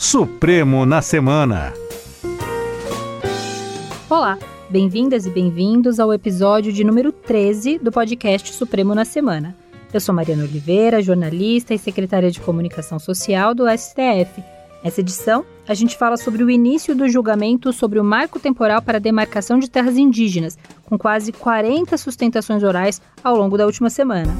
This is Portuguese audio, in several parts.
Supremo na Semana. Olá, bem-vindas e bem-vindos ao episódio de número 13 do podcast Supremo na Semana. Eu sou Mariana Oliveira, jornalista e secretária de Comunicação Social do STF. Nessa edição, a gente fala sobre o início do julgamento sobre o marco temporal para a demarcação de terras indígenas, com quase 40 sustentações orais ao longo da última semana.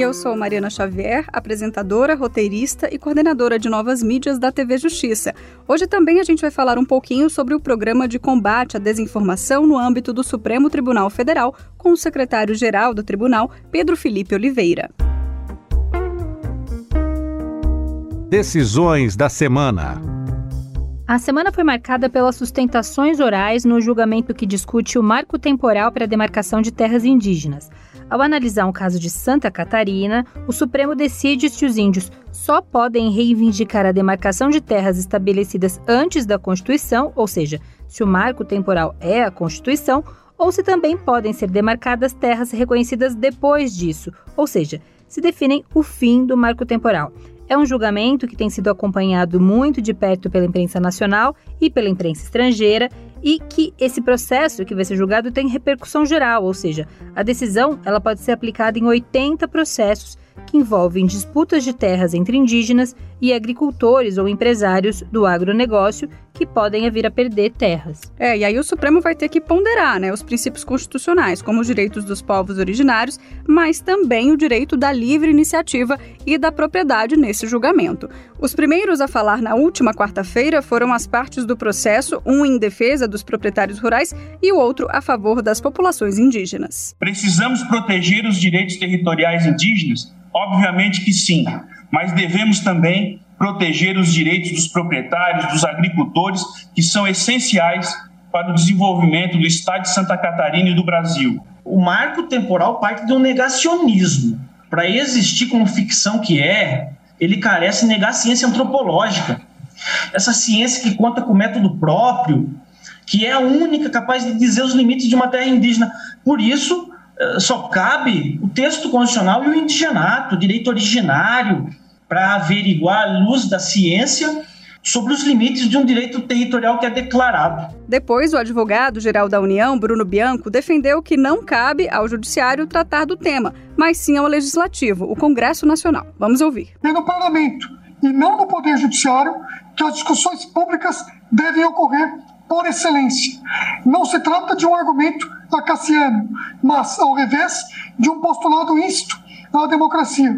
E eu sou Mariana Xavier, apresentadora, roteirista e coordenadora de novas mídias da TV Justiça. Hoje também a gente vai falar um pouquinho sobre o programa de combate à desinformação no âmbito do Supremo Tribunal Federal com o secretário-geral do tribunal, Pedro Felipe Oliveira. Decisões da semana. A semana foi marcada pelas sustentações orais no julgamento que discute o marco temporal para a demarcação de terras indígenas. Ao analisar um caso de Santa Catarina, o Supremo decide se os índios só podem reivindicar a demarcação de terras estabelecidas antes da Constituição, ou seja, se o marco temporal é a Constituição, ou se também podem ser demarcadas terras reconhecidas depois disso, ou seja, se definem o fim do marco temporal. É um julgamento que tem sido acompanhado muito de perto pela imprensa nacional e pela imprensa estrangeira e que esse processo que vai ser julgado tem repercussão geral, ou seja, a decisão ela pode ser aplicada em 80 processos que envolvem disputas de terras entre indígenas e agricultores ou empresários do agronegócio que podem vir a perder terras. É, e aí o Supremo vai ter que ponderar né, os princípios constitucionais, como os direitos dos povos originários, mas também o direito da livre iniciativa e da propriedade nesse julgamento. Os primeiros a falar na última quarta-feira foram as partes do processo, um em defesa dos proprietários rurais e o outro a favor das populações indígenas. Precisamos proteger os direitos territoriais indígenas Obviamente que sim, mas devemos também proteger os direitos dos proprietários, dos agricultores, que são essenciais para o desenvolvimento do Estado de Santa Catarina e do Brasil. O marco temporal parte de um negacionismo. Para existir como ficção que é, ele carece de negar a ciência antropológica. Essa ciência que conta com método próprio, que é a única capaz de dizer os limites de uma terra indígena. Por isso, só cabe o texto constitucional e o indigenato, o direito originário, para averiguar a luz da ciência sobre os limites de um direito territorial que é declarado. Depois, o advogado-geral da União, Bruno Bianco, defendeu que não cabe ao Judiciário tratar do tema, mas sim ao Legislativo, o Congresso Nacional. Vamos ouvir. É no Parlamento e não no Poder Judiciário que as discussões públicas devem ocorrer por excelência. Não se trata de um argumento acaciano, mas, ao revés, de um postulado isto à democracia,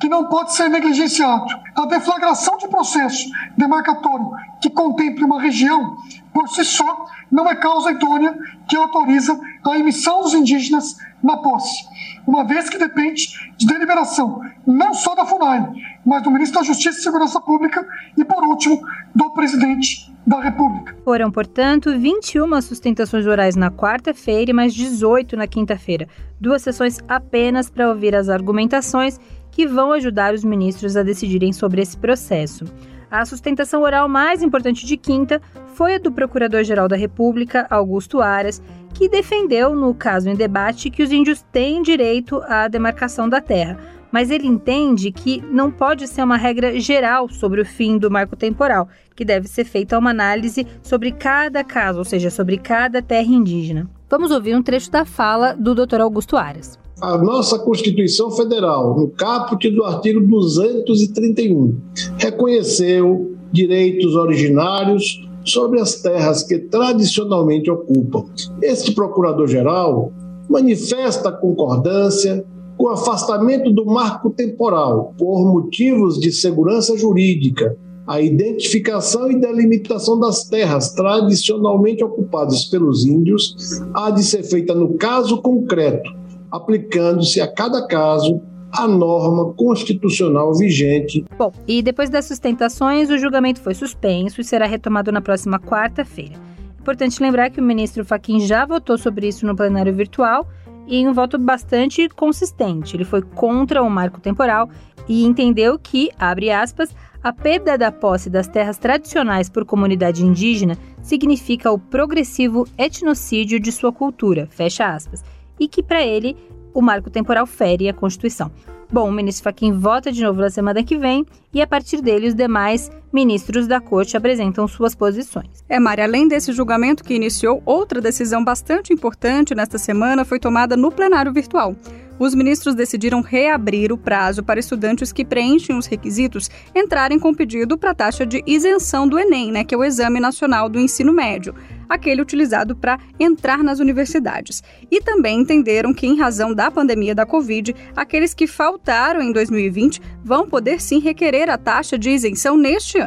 que não pode ser negligenciado. A deflagração de processo demarcatório que contemple uma região, por si só, não é causa idônea que autoriza a emissão dos indígenas na posse, uma vez que depende de deliberação não só da FUNAI, mas do ministro da Justiça e Segurança Pública e, por último, do presidente da República. Foram, portanto, 21 sustentações orais na quarta-feira e mais 18 na quinta-feira. Duas sessões apenas para ouvir as argumentações que vão ajudar os ministros a decidirem sobre esse processo. A sustentação oral mais importante de quinta foi a do Procurador-Geral da República, Augusto Aras, que defendeu, no caso em debate, que os índios têm direito à demarcação da terra mas ele entende que não pode ser uma regra geral sobre o fim do marco temporal, que deve ser feita uma análise sobre cada caso, ou seja, sobre cada terra indígena. Vamos ouvir um trecho da fala do Dr. Augusto Aras. A nossa Constituição Federal, no caput do artigo 231, reconheceu direitos originários sobre as terras que tradicionalmente ocupam. Este procurador-geral manifesta concordância com afastamento do marco temporal por motivos de segurança jurídica, a identificação e delimitação das terras tradicionalmente ocupadas pelos índios há de ser feita no caso concreto, aplicando-se a cada caso a norma constitucional vigente. Bom, e depois das sustentações, o julgamento foi suspenso e será retomado na próxima quarta-feira. Importante lembrar que o ministro Faquim já votou sobre isso no plenário virtual e em um voto bastante consistente. Ele foi contra o marco temporal e entendeu que, abre aspas, a perda da posse das terras tradicionais por comunidade indígena significa o progressivo etnocídio de sua cultura, fecha aspas, e que para ele o marco temporal fere a Constituição. Bom, o ministro Fachin vota de novo na semana que vem e, a partir dele, os demais ministros da corte apresentam suas posições. É, Mari, além desse julgamento que iniciou, outra decisão bastante importante nesta semana foi tomada no plenário virtual os ministros decidiram reabrir o prazo para estudantes que preenchem os requisitos entrarem com pedido para a taxa de isenção do Enem, né, que é o Exame Nacional do Ensino Médio, aquele utilizado para entrar nas universidades. E também entenderam que, em razão da pandemia da Covid, aqueles que faltaram em 2020 vão poder sim requerer a taxa de isenção neste ano.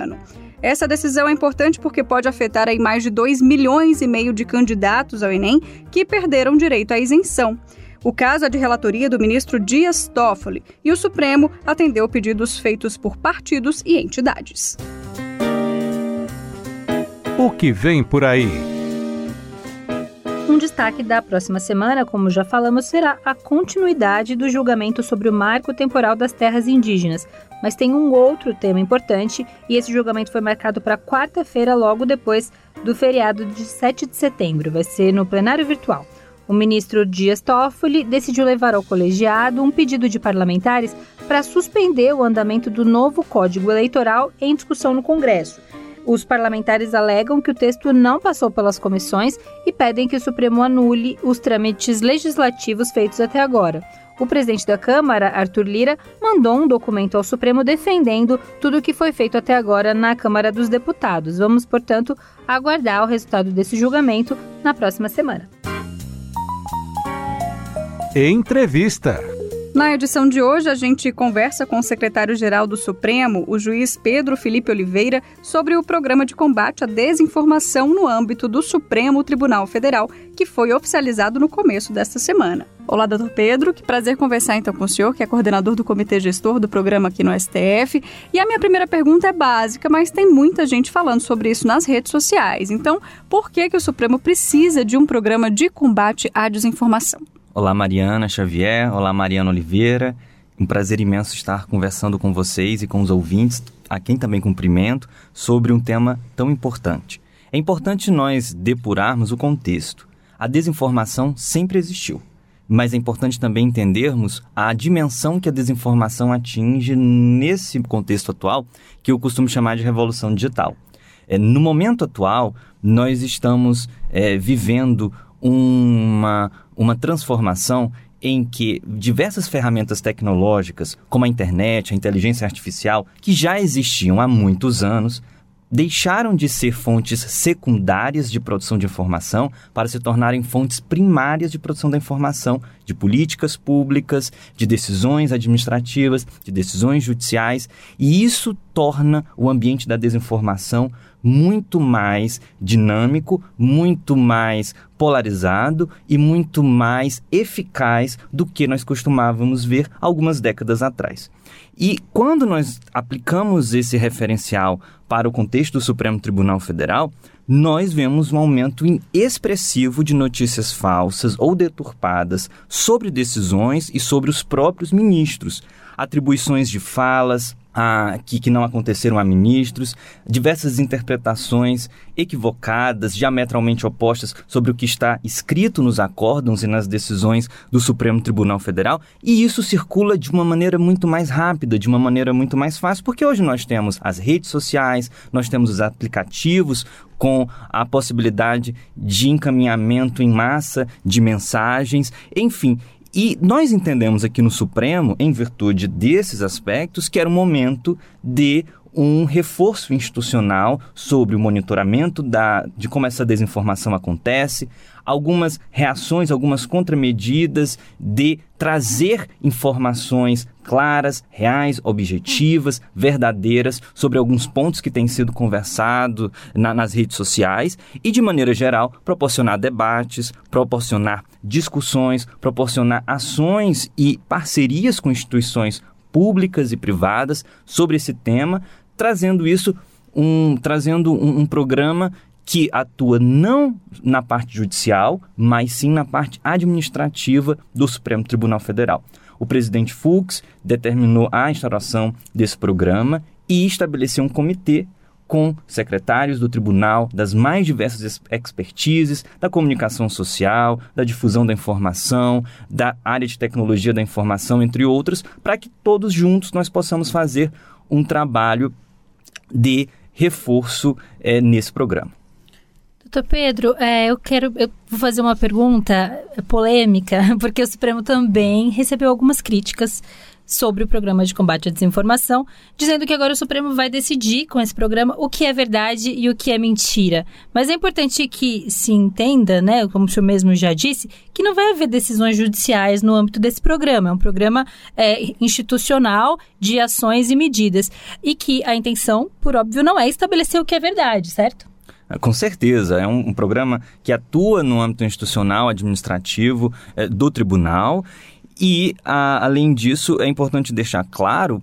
Essa decisão é importante porque pode afetar aí mais de 2 milhões e meio de candidatos ao Enem que perderam direito à isenção. O caso é de relatoria do ministro Dias Toffoli e o Supremo atendeu pedidos feitos por partidos e entidades. O que vem por aí? Um destaque da próxima semana, como já falamos, será a continuidade do julgamento sobre o marco temporal das terras indígenas. Mas tem um outro tema importante e esse julgamento foi marcado para quarta-feira, logo depois do feriado de 7 de setembro. Vai ser no plenário virtual. O ministro Dias Toffoli decidiu levar ao colegiado um pedido de parlamentares para suspender o andamento do novo Código Eleitoral em discussão no Congresso. Os parlamentares alegam que o texto não passou pelas comissões e pedem que o Supremo anule os trâmites legislativos feitos até agora. O presidente da Câmara, Arthur Lira, mandou um documento ao Supremo defendendo tudo o que foi feito até agora na Câmara dos Deputados. Vamos, portanto, aguardar o resultado desse julgamento na próxima semana. Entrevista. Na edição de hoje, a gente conversa com o secretário-geral do Supremo, o juiz Pedro Felipe Oliveira, sobre o programa de combate à desinformação no âmbito do Supremo Tribunal Federal, que foi oficializado no começo desta semana. Olá, doutor Pedro, que prazer conversar então com o senhor, que é coordenador do comitê gestor do programa aqui no STF. E a minha primeira pergunta é básica, mas tem muita gente falando sobre isso nas redes sociais. Então, por que, que o Supremo precisa de um programa de combate à desinformação? Olá, Mariana Xavier. Olá, Mariana Oliveira. Um prazer imenso estar conversando com vocês e com os ouvintes, a quem também cumprimento, sobre um tema tão importante. É importante nós depurarmos o contexto. A desinformação sempre existiu, mas é importante também entendermos a dimensão que a desinformação atinge nesse contexto atual, que eu costumo chamar de revolução digital. É, no momento atual, nós estamos é, vivendo uma, uma transformação em que diversas ferramentas tecnológicas, como a internet, a inteligência artificial, que já existiam há muitos anos, deixaram de ser fontes secundárias de produção de informação para se tornarem fontes primárias de produção da informação, de políticas públicas, de decisões administrativas, de decisões judiciais, e isso torna o ambiente da desinformação muito mais dinâmico, muito mais polarizado e muito mais eficaz do que nós costumávamos ver algumas décadas atrás. E quando nós aplicamos esse referencial para o contexto do Supremo Tribunal Federal, nós vemos um aumento expressivo de notícias falsas ou deturpadas sobre decisões e sobre os próprios ministros, atribuições de falas, a, que, que não aconteceram a ministros, diversas interpretações equivocadas, diametralmente opostas sobre o que está escrito nos acórdãos e nas decisões do Supremo Tribunal Federal, e isso circula de uma maneira muito mais rápida, de uma maneira muito mais fácil, porque hoje nós temos as redes sociais, nós temos os aplicativos com a possibilidade de encaminhamento em massa de mensagens, enfim, e nós entendemos aqui no Supremo, em virtude desses aspectos, que era o momento de um reforço institucional sobre o monitoramento da, de como essa desinformação acontece, algumas reações, algumas contramedidas de trazer informações claras, reais, objetivas, verdadeiras sobre alguns pontos que têm sido conversados na, nas redes sociais e, de maneira geral, proporcionar debates, proporcionar discussões, proporcionar ações e parcerias com instituições públicas e privadas sobre esse tema, trazendo isso um, trazendo um, um programa que atua não na parte judicial, mas sim na parte administrativa do Supremo Tribunal Federal. O presidente Fux determinou a instauração desse programa e estabeleceu um comitê com secretários do tribunal das mais diversas expertises, da comunicação social, da difusão da informação, da área de tecnologia da informação, entre outros, para que todos juntos nós possamos fazer um trabalho de reforço é, nesse programa. Doutor Pedro, é, eu quero eu vou fazer uma pergunta polêmica, porque o Supremo também recebeu algumas críticas sobre o programa de combate à desinformação, dizendo que agora o Supremo vai decidir com esse programa o que é verdade e o que é mentira. Mas é importante que se entenda, né, como o senhor mesmo já disse, que não vai haver decisões judiciais no âmbito desse programa. É um programa é, institucional de ações e medidas. E que a intenção, por óbvio, não é estabelecer o que é verdade, certo? Com certeza, é um, um, programa que atua no âmbito institucional, administrativo é, do tribunal e, a, além disso, é importante deixar claro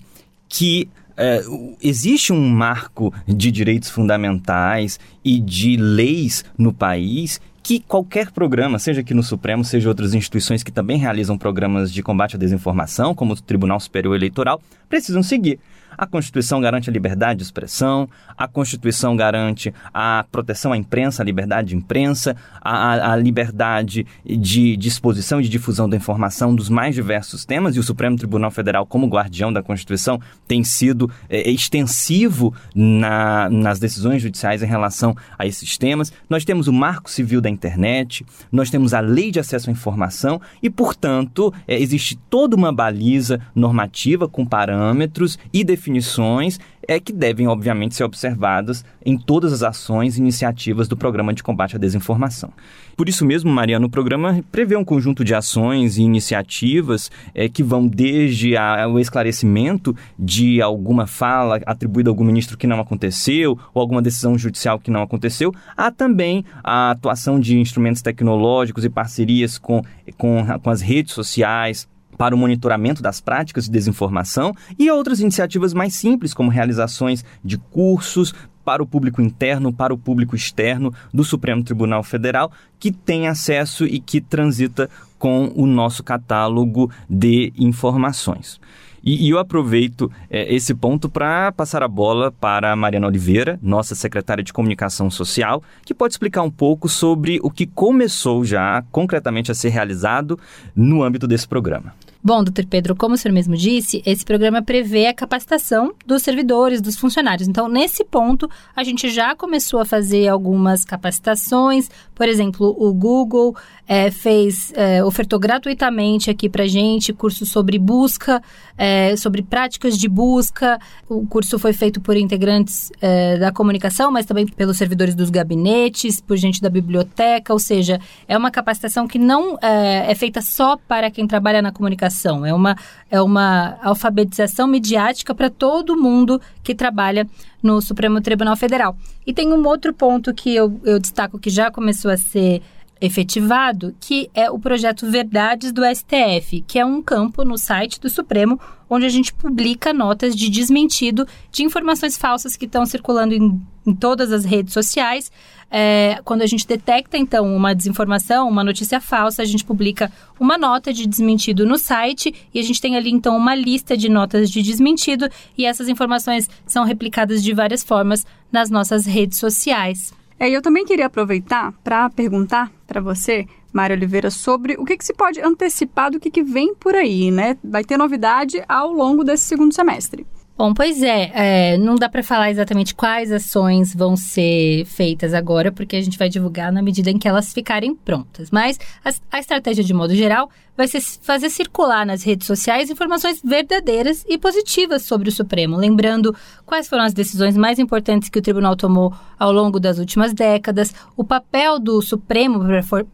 que é, existe um marco de direitos fundamentais e de leis no país que qualquer programa, seja aqui no Supremo, seja outras instituições que também realizam programas de combate à desinformação, como o Tribunal Superior Eleitoral, precisam seguir. A Constituição garante a liberdade de expressão, a Constituição garante a proteção à imprensa, a liberdade de imprensa, a, a liberdade de disposição e de difusão da informação dos mais diversos temas, e o Supremo Tribunal Federal, como guardião da Constituição, tem sido é, extensivo na, nas decisões judiciais em relação a esses temas. Nós temos o Marco Civil da Internet, nós temos a Lei de Acesso à Informação e, portanto, é, existe toda uma baliza normativa com parâmetros e definições definições é que devem, obviamente, ser observadas em todas as ações e iniciativas do Programa de Combate à Desinformação. Por isso mesmo, Mariana, o programa prevê um conjunto de ações e iniciativas é, que vão desde a, o esclarecimento de alguma fala atribuída a algum ministro que não aconteceu, ou alguma decisão judicial que não aconteceu, a também a atuação de instrumentos tecnológicos e parcerias com, com, com as redes sociais, para o monitoramento das práticas de desinformação e outras iniciativas mais simples, como realizações de cursos para o público interno, para o público externo do Supremo Tribunal Federal, que tem acesso e que transita com o nosso catálogo de informações. E, e eu aproveito é, esse ponto para passar a bola para a Mariana Oliveira, nossa secretária de Comunicação Social, que pode explicar um pouco sobre o que começou já concretamente a ser realizado no âmbito desse programa. Bom, doutor Pedro, como o senhor mesmo disse, esse programa prevê a capacitação dos servidores, dos funcionários. Então, nesse ponto, a gente já começou a fazer algumas capacitações. Por exemplo, o Google é, fez, é, ofertou gratuitamente aqui para gente curso sobre busca, é, sobre práticas de busca. O curso foi feito por integrantes é, da comunicação, mas também pelos servidores dos gabinetes, por gente da biblioteca. Ou seja, é uma capacitação que não é, é feita só para quem trabalha na comunicação comunicação, é uma, é uma alfabetização midiática para todo mundo que trabalha no Supremo Tribunal Federal. E tem um outro ponto que eu, eu destaco que já começou a ser efetivado, que é o projeto Verdades do STF, que é um campo no site do Supremo onde a gente publica notas de desmentido de informações falsas que estão circulando em, em todas as redes sociais. É, quando a gente detecta, então, uma desinformação, uma notícia falsa, a gente publica uma nota de desmentido no site e a gente tem ali, então, uma lista de notas de desmentido e essas informações são replicadas de várias formas nas nossas redes sociais. É, eu também queria aproveitar para perguntar para você, Mário Oliveira, sobre o que, que, se pode antecipar do que, que vem por aí, né? Vai ter novidade ao longo desse segundo semestre. Bom, pois é, é não dá para falar exatamente quais ações vão ser feitas agora, porque a gente vai divulgar na medida em que elas ficarem prontas. Mas a, a estratégia, de modo geral, vai ser fazer circular nas redes sociais informações verdadeiras e positivas sobre o Supremo, lembrando quais foram as decisões mais importantes que o tribunal tomou ao longo das últimas décadas, o papel do Supremo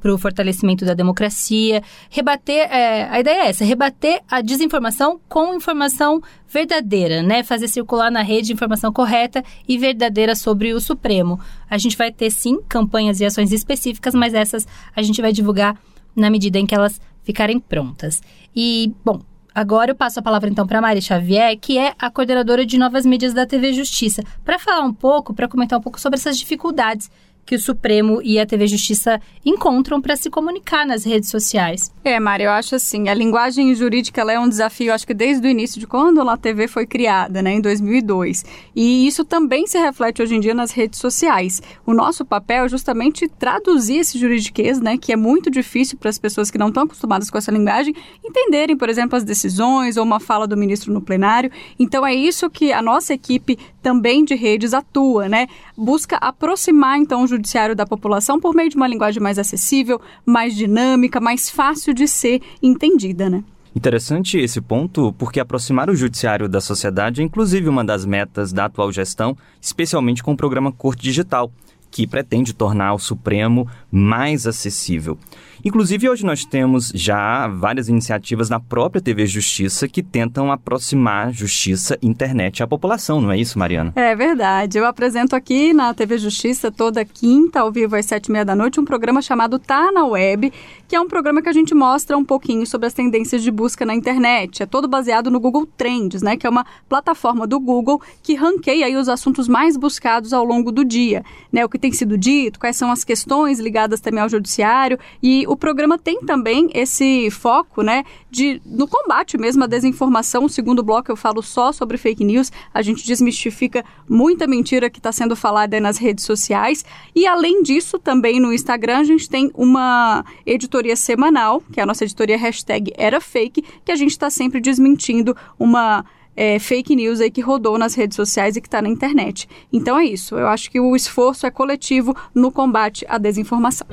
para o fortalecimento da democracia, rebater, é, a ideia é essa, rebater a desinformação com informação verdadeira, né? Fazer circular na rede informação correta e verdadeira sobre o Supremo. A gente vai ter sim campanhas e ações específicas, mas essas a gente vai divulgar na medida em que elas ficarem prontas. E, bom, Agora eu passo a palavra então para Mari Xavier, que é a coordenadora de novas mídias da TV Justiça, para falar um pouco, para comentar um pouco sobre essas dificuldades que o Supremo e a TV Justiça encontram para se comunicar nas redes sociais. É, Mari, eu acho assim, a linguagem jurídica é um desafio, acho que desde o início de quando a TV foi criada, né, em 2002. E isso também se reflete hoje em dia nas redes sociais. O nosso papel é justamente traduzir esse juridiquês, né, que é muito difícil para as pessoas que não estão acostumadas com essa linguagem entenderem, por exemplo, as decisões ou uma fala do ministro no plenário. Então é isso que a nossa equipe também de redes atua, né? Busca aproximar então o judiciário da população por meio de uma linguagem mais acessível, mais dinâmica, mais fácil de ser entendida, né? Interessante esse ponto, porque aproximar o judiciário da sociedade é inclusive uma das metas da atual gestão, especialmente com o programa Corte Digital, que pretende tornar o Supremo mais acessível. Inclusive, hoje nós temos já várias iniciativas na própria TV Justiça que tentam aproximar justiça e internet à população, não é isso, Mariana? É verdade. Eu apresento aqui na TV Justiça toda quinta, ao vivo às sete e meia da noite, um programa chamado Tá na Web, que é um programa que a gente mostra um pouquinho sobre as tendências de busca na internet. É todo baseado no Google Trends, né? Que é uma plataforma do Google que ranqueia aí os assuntos mais buscados ao longo do dia. Né? O que tem sido dito, quais são as questões ligadas também ao judiciário e o programa tem também esse foco, né, de no combate mesmo à desinformação. O segundo bloco eu falo só sobre fake news. A gente desmistifica muita mentira que está sendo falada nas redes sociais. E além disso, também no Instagram a gente tem uma editoria semanal, que é a nossa editoria hashtag Era Fake, que a gente está sempre desmentindo uma é, fake news aí que rodou nas redes sociais e que está na internet. Então é isso. Eu acho que o esforço é coletivo no combate à desinformação.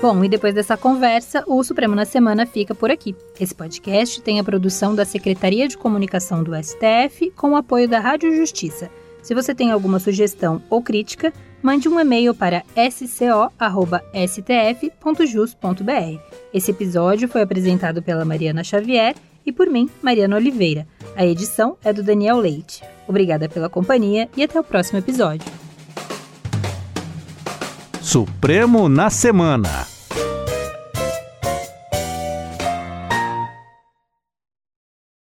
Bom, e depois dessa conversa, o Supremo na Semana fica por aqui. Esse podcast tem a produção da Secretaria de Comunicação do STF com o apoio da Rádio Justiça. Se você tem alguma sugestão ou crítica, mande um e-mail para sco.stf.jus.br. Esse episódio foi apresentado pela Mariana Xavier e por mim, Mariana Oliveira. A edição é do Daniel Leite. Obrigada pela companhia e até o próximo episódio. Supremo na Semana.